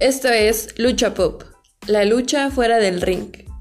Esto es Lucha Pop, la lucha fuera del ring.